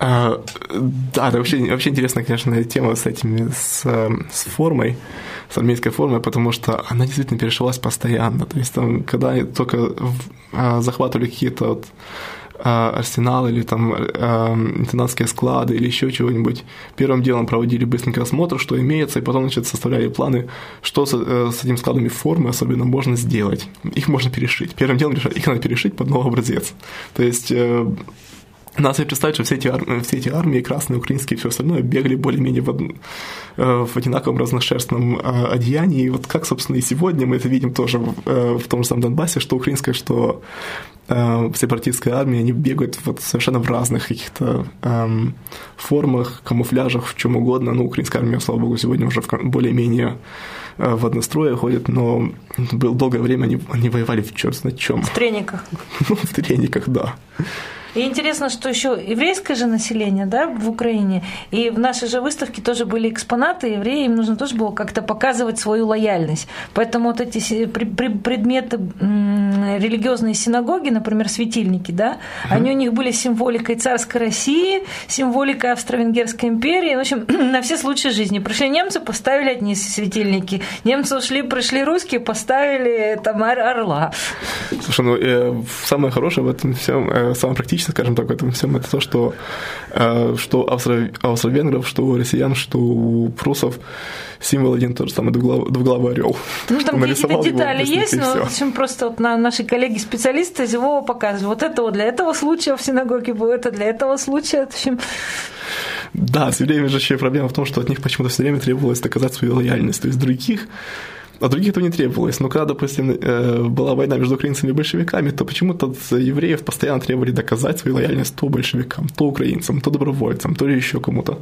А, да, это вообще, вообще интересная, конечно, тема с этими, с, с формой, с армейской формой, потому что она действительно перешивалась постоянно. То есть там, когда только а, захватывали какие-то вот, а, арсеналы или там интендантские склады или еще чего-нибудь, первым делом проводили быстренький осмотр, что имеется, и потом, значит, составляли планы, что с, э, с этими складами формы особенно можно сделать. Их можно перешить. Первым делом их надо перешить под новый образец. То есть э, надо себе представить, что все эти, армии, все эти армии, красные, украинские и все остальное, бегали более-менее в, од... Э, в одинаковом разношерстном э, одеянии. И вот как, собственно, и сегодня мы это видим тоже в, э, в том же самом Донбассе, что украинская, что сепаратистская армия, они бегают вот совершенно в разных каких-то эм, формах, камуфляжах, в чем угодно. Ну, украинская армия, слава богу, сегодня уже более-менее в однострое ходит, но было долгое время они, они воевали в черт знает чем. В трениках. Ну, в трениках, да. И интересно, что еще еврейское же население да, в Украине, и в нашей же выставке тоже были экспонаты, евреи, им нужно тоже было как-то показывать свою лояльность. Поэтому вот эти предметы религиозные синагоги, например, светильники, да, угу. они у них были символикой царской России, символикой Австро-Венгерской империи, в общем, на все случаи жизни. Пришли немцы, поставили одни светильники, немцы ушли, пришли русские, поставили там орла. Слушай, ну э, самое хорошее в этом всем, э, самое практическое скажем так, в этом всем, это то, что, э, что австро-венгров, что у россиян, что у прусов символ один тот же самый двуглавый орел. Ну, там какие-то детали есть, но в общем, просто вот на наши коллеги-специалисты его показывают. Вот это вот для этого случая в синагоге было, это для этого случая. В общем, да, все время же еще проблема в том, что от них почему-то все время требовалось доказать свою лояльность. То есть других а других этого не требовалось. Но когда, допустим, э, была война между украинцами и большевиками, то почему-то евреев постоянно требовали доказать свою лояльность то большевикам, то украинцам, то добровольцам, то еще кому-то.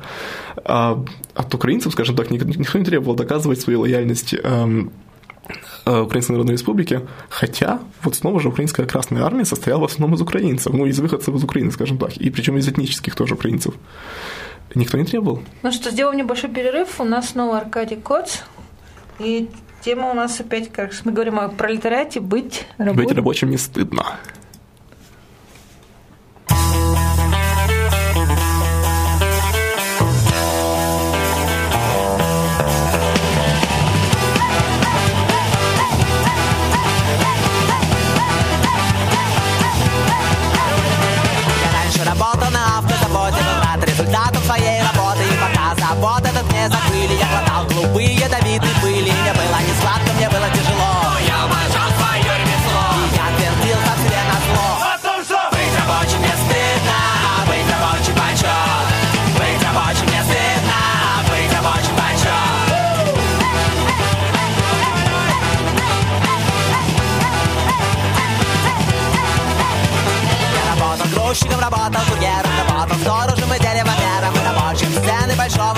А от украинцев, скажем так, никто не требовал доказывать свою лояльность эм, э, Украинской Народной Республики, хотя вот снова же украинская Красная Армия состояла в основном из украинцев, ну, из выходцев из Украины, скажем так, и причем из этнических тоже украинцев. Никто не требовал. Ну что, сделаем небольшой перерыв. У нас снова Аркадий Коц. И Тема у нас опять, как мы говорим о пролетариате, быть рабочим. Быть рабочим не стыдно. Грузчиком, работал курьером Работал сторожем и деревопером И рабочим сцены большого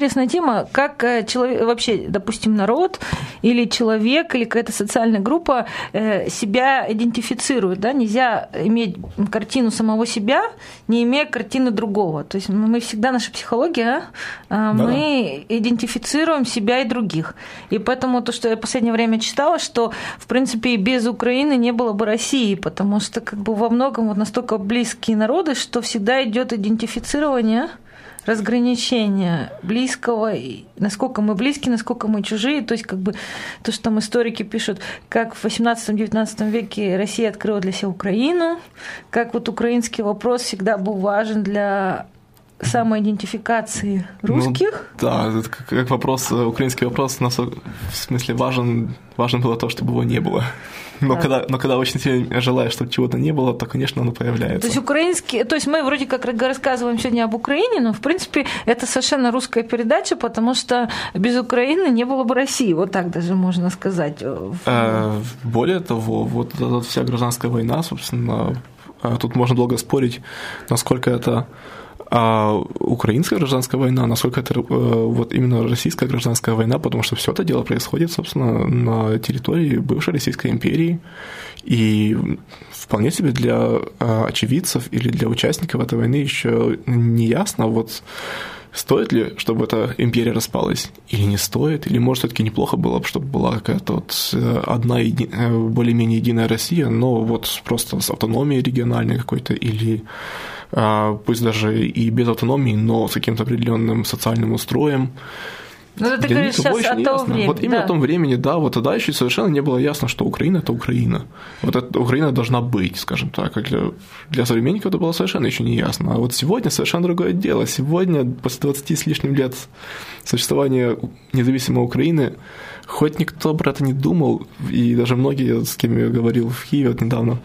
интересная тема, как э, человек, вообще, допустим, народ или человек, или какая-то социальная группа э, себя идентифицирует. Да? Нельзя иметь картину самого себя, не имея картины другого. То есть мы всегда, наша психология, э, мы идентифицируем себя и других. И поэтому то, что я в последнее время читала, что, в принципе, и без Украины не было бы России, потому что как бы во многом вот настолько близкие народы, что всегда идет идентифицирование разграничение близкого, и насколько мы близки, насколько мы чужие. То есть, как бы то, что там историки пишут, как в 18-19 веке Россия открыла для себя Украину, как вот украинский вопрос всегда был важен для самоидентификации русских. Ну, да, это как, как вопрос, э, украинский вопрос, на, в смысле важен, важно было то, чтобы его не было. Но, да. когда, но когда очень сильно желаешь, чтобы чего-то не было, то, конечно, оно появляется. То есть украинский, то есть мы вроде как рассказываем сегодня об Украине, но в принципе это совершенно русская передача, потому что без Украины не было бы России, вот так даже можно сказать. Э, более того, вот эта вся гражданская война, собственно, э, тут можно долго спорить, насколько это а украинская гражданская война, насколько это э, вот именно российская гражданская война, потому что все это дело происходит, собственно, на территории бывшей Российской империи, и вполне себе для э, очевидцев или для участников этой войны еще не ясно, вот стоит ли, чтобы эта империя распалась, или не стоит, или, может, все-таки неплохо было бы, чтобы была какая-то вот э, одна еди... более-менее единая Россия, но вот просто с автономией региональной какой-то, или пусть даже и без автономии, но с каким-то определенным социальным устроем. Ну, ты Для говоришь сейчас о том времени. Вот именно да. о том времени, да, вот тогда еще совершенно не было ясно, что Украина – это Украина. Вот эта Украина должна быть, скажем так. А для, для современников это было совершенно еще не ясно. А вот сегодня совершенно другое дело. Сегодня, после 20 с лишним лет существования независимой Украины, хоть никто про это не думал, и даже многие, с кем я говорил в Киеве вот недавно,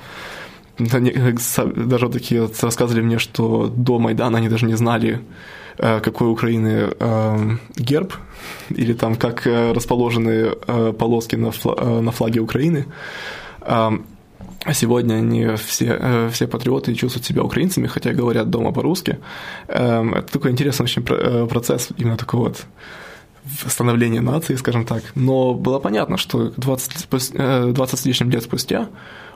даже вот такие рассказывали мне, что до Майдана они даже не знали, э, какой Украины э, герб, или там как э, расположены полоски на, флаге Украины. А сегодня они все, все патриоты чувствуют себя украинцами, хотя говорят дома по-русски. Это такой интересный очень процесс, именно такой вот становления нации, скажем так. Но было понятно, что 20, 20 с лишним лет спустя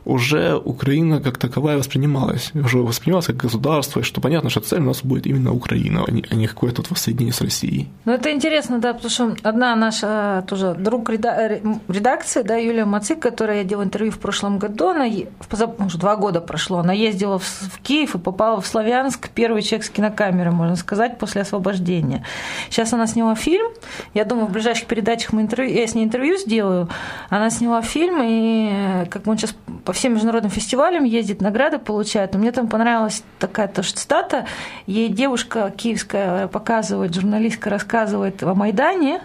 уже Украина как таковая воспринималась, уже воспринималась как государство, и что понятно, что цель у нас будет именно Украина, а не, а какое-то вот воссоединение с Россией. Ну, это интересно, да, потому что одна наша тоже друг редакции, да, Юлия Мацик, которая я делала интервью в прошлом году, она, уже два года прошло, она ездила в, Киев и попала в Славянск, первый человек с кинокамеры, можно сказать, после освобождения. Сейчас она сняла фильм, я думаю, в ближайших передачах мы интервью, я с ней интервью сделаю, она сняла фильм, и как бы он сейчас по всем международным фестивалям ездит, награды получает. Мне там понравилась такая тоже цитата. Ей девушка киевская показывает, журналистка рассказывает о Майдане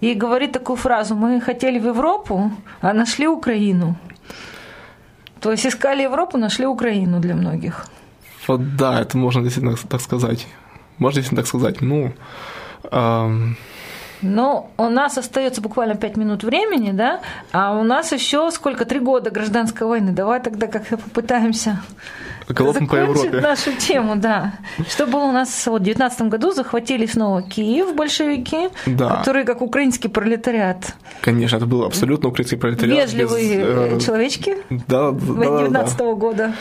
и говорит такую фразу. Мы хотели в Европу, а нашли Украину. То есть искали Европу, нашли Украину для многих. Вот да, это можно действительно так сказать. Можно действительно так сказать. Ну, эм, ну, у нас остается буквально пять минут времени, да, а у нас еще сколько, три года гражданской войны. Давай тогда как-то попытаемся Галопом по Европе. нашу тему, да. Что было у нас вот, в 19 году, захватили снова Киев большевики, да. которые как украинский пролетариат. Конечно, это был абсолютно украинский пролетариат. Вежливые без, э, человечки да, да, 19 да, -го года.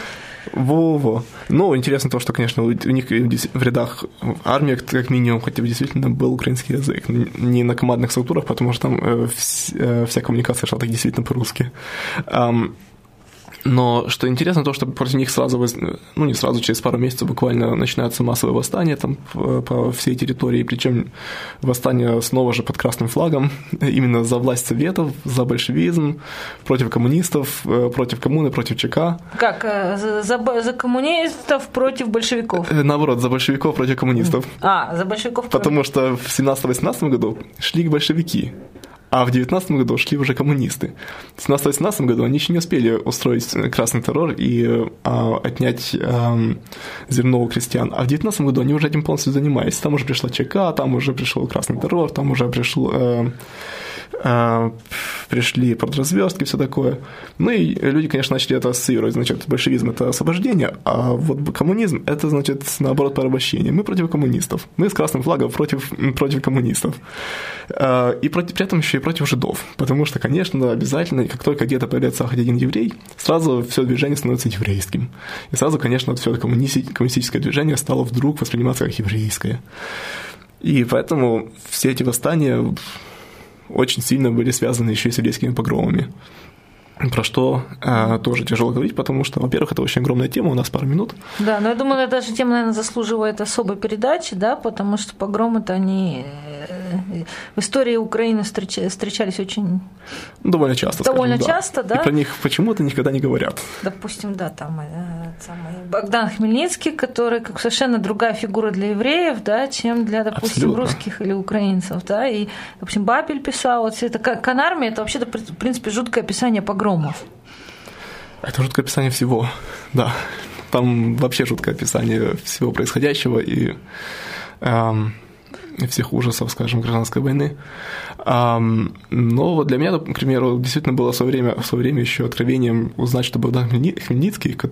Во-во. Ну, интересно то, что, конечно, у них в рядах армии, как минимум, хотя бы действительно был украинский язык. Не на командных структурах, потому что там э, э, вся коммуникация шла так действительно по-русски. Но что интересно, то, что против них сразу, воз- ну не сразу, через пару месяцев буквально начинаются массовые восстания там по, всей территории, причем восстание снова же под красным флагом, именно за власть советов, за большевизм, против коммунистов, э, против коммуны, против ЧК. Как, э, за, за коммунистов против большевиков? Э, Наоборот, за большевиков против коммунистов. А, за большевиков. Потому что в 17-18 году шли большевики, а в 19 году шли уже коммунисты. В 17-18 году они еще не успели устроить красный террор и а, отнять эм, зерно у крестьян. А в 19 году они уже этим полностью занимались. Там уже пришла ЧК, там уже пришел красный террор, там уже пришел... э, э, пришли продразверстки, все такое. Ну и люди, конечно, начали это ассоциировать. Значит, большевизм – это освобождение, а вот коммунизм – это, значит, наоборот, порабощение. Мы против коммунистов. Мы с красным флагом против, против коммунистов. Э, И против, при этом еще и против жидов. Потому что, конечно, обязательно, как только где-то появляется хоть один еврей, сразу все движение становится еврейским. И сразу, конечно, все коммунистическое движение стало вдруг восприниматься как еврейское. И поэтому все эти восстания очень сильно были связаны еще и с еврейскими погромами. Про что э, тоже тяжело говорить, потому что, во-первых, это очень огромная тема, у нас пару минут. Да, но я думаю, эта же тема, наверное, заслуживает особой передачи, да, потому что погромы-то они э, в истории Украины встреча- встречались очень, Довольно часто. Довольно скажем, часто, да? И про них почему-то никогда не говорят. допустим, да, там э, самый Богдан Хмельницкий, который как совершенно другая фигура для евреев, да, чем для, допустим, Абсолютно. русских или украинцев, да, и, допустим, Бабель писал, вот это Ка- Канарме, это вообще-то, в принципе, жуткое описание погромов. Это жуткое описание всего, да. Там вообще жуткое описание всего происходящего и эм, всех ужасов, скажем, гражданской войны. Но вот для меня, к примеру, действительно было в свое время, в свое время еще откровением узнать, что Богдан Хмельни- Хмельницкий, ко-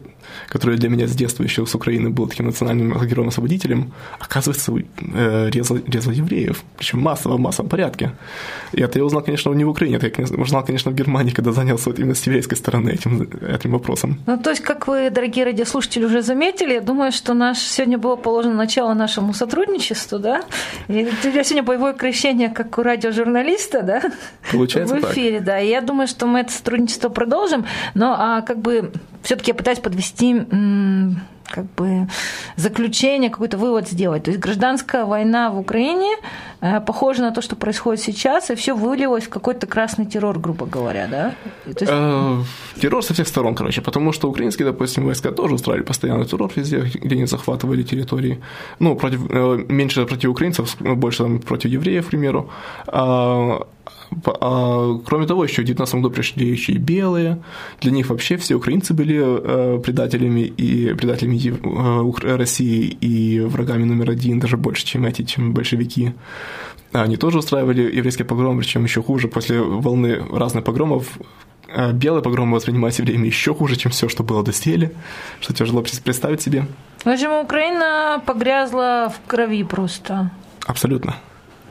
который для меня с детства еще с Украины был таким национальным героем-освободителем, оказывается, э, резал, резал евреев, причем массово, в массовом порядке. И это я узнал, конечно, не в Украине, это я узнал, конечно, в Германии, когда занялся вот именно с еврейской стороны этим, этим вопросом. Ну, то есть, как вы, дорогие радиослушатели, уже заметили, я думаю, что наш, сегодня было положено начало нашему сотрудничеству, да? И у сегодня боевое крещение, как у радиожурналиста, да? Получается В так. эфире, да. И я думаю, что мы это сотрудничество продолжим. Но а, как бы все-таки я пытаюсь подвести как бы заключение, какой-то вывод сделать. То есть гражданская война в Украине э, похожа на то, что происходит сейчас, и все вылилось в какой-то красный террор, грубо говоря, да? Есть Э, Террор со всех сторон, короче, потому что украинские, допустим, войска тоже устраивали постоянный террор везде, где они захватывали территории. Ну, против, э, меньше против украинцев, больше там, против евреев, к примеру. А, кроме того, еще в 19 году пришли еще и белые. Для них вообще все украинцы были э, предателями и предателями э, России и врагами номер один, даже больше, чем эти, чем большевики. Они тоже устраивали еврейские погромы, причем еще хуже. После волны разных погромов э, белые погромы воспринимались евреями еще хуже, чем все, что было доселе, что тяжело представить себе. В общем, Украина погрязла в крови просто. Абсолютно.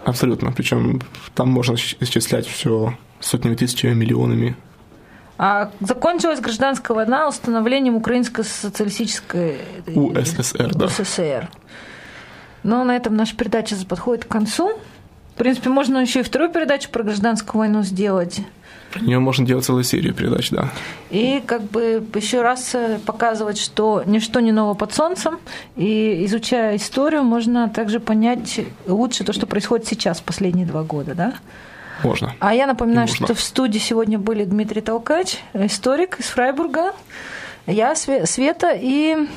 Абсолютно. Причем там можно исч- исчислять все сотнями, тысячами, миллионами. А закончилась гражданская война установлением Украинской социалистической УССР, да. СССР. Но на этом наша передача подходит к концу. В принципе, можно еще и вторую передачу про гражданскую войну сделать. Про нее можно делать целую серию передач, да. И как бы еще раз э, показывать, что ничто не ново под солнцем. И изучая историю, можно также понять лучше то, что происходит сейчас, последние два года, да? Можно. А я напоминаю, Нужно. что в студии сегодня были Дмитрий Толкач, историк из Фрайбурга, я, Све- Света, и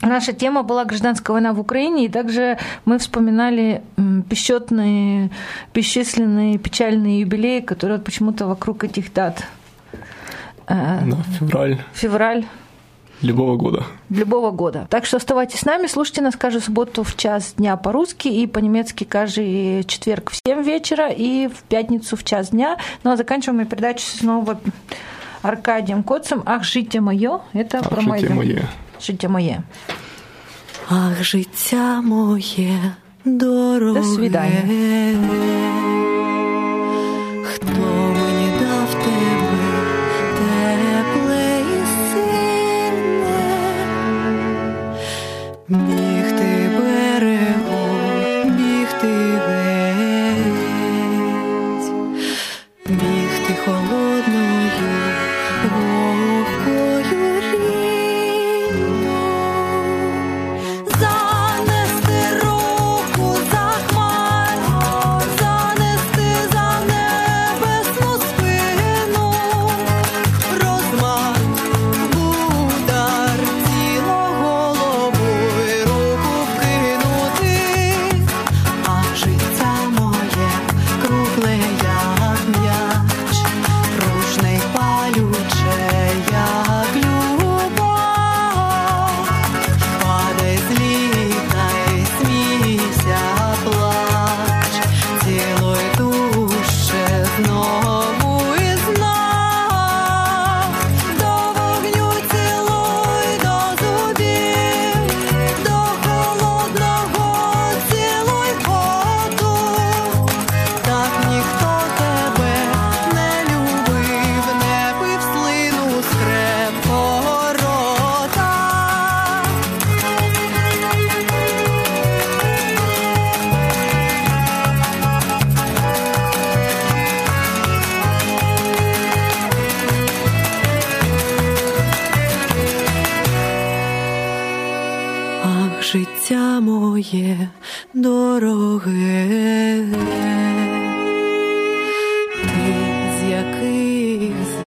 наша тема была гражданская война в Украине, и также мы вспоминали м, бесчетные, бесчисленные печальные юбилеи, которые вот почему-то вокруг этих дат. Э, Да, февраль Февраль любого года. любого года. Так что оставайтесь с нами, слушайте нас каждую субботу в час дня по-русски и по-немецки каждый четверг в 7 вечера и в пятницу в час дня. Ну а заканчиваем мы передачу снова Аркадием Коцем «Ах, життя моє» это про Ах, життя моє. моє. Життя моє. Ах, життя моє дороге. До свидання.